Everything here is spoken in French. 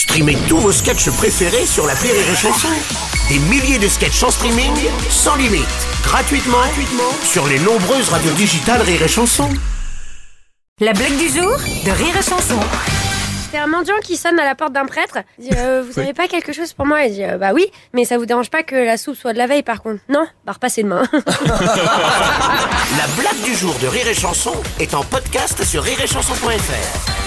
Streamez tous vos sketchs préférés sur la Rire et Chanson. Des milliers de sketchs en streaming, sans limite, gratuitement, gratuitement sur les nombreuses radios digitales Rire et Chanson. La blague du jour de Rire et Chanson. C'est un mendiant qui sonne à la porte d'un prêtre. Il dit, euh, vous n'avez pas quelque chose pour moi? Il dit, euh, bah oui, mais ça vous dérange pas que la soupe soit de la veille par contre Non Bah repassez demain. La blague du jour de Rire et Chanson est en podcast sur rireetchanson.fr.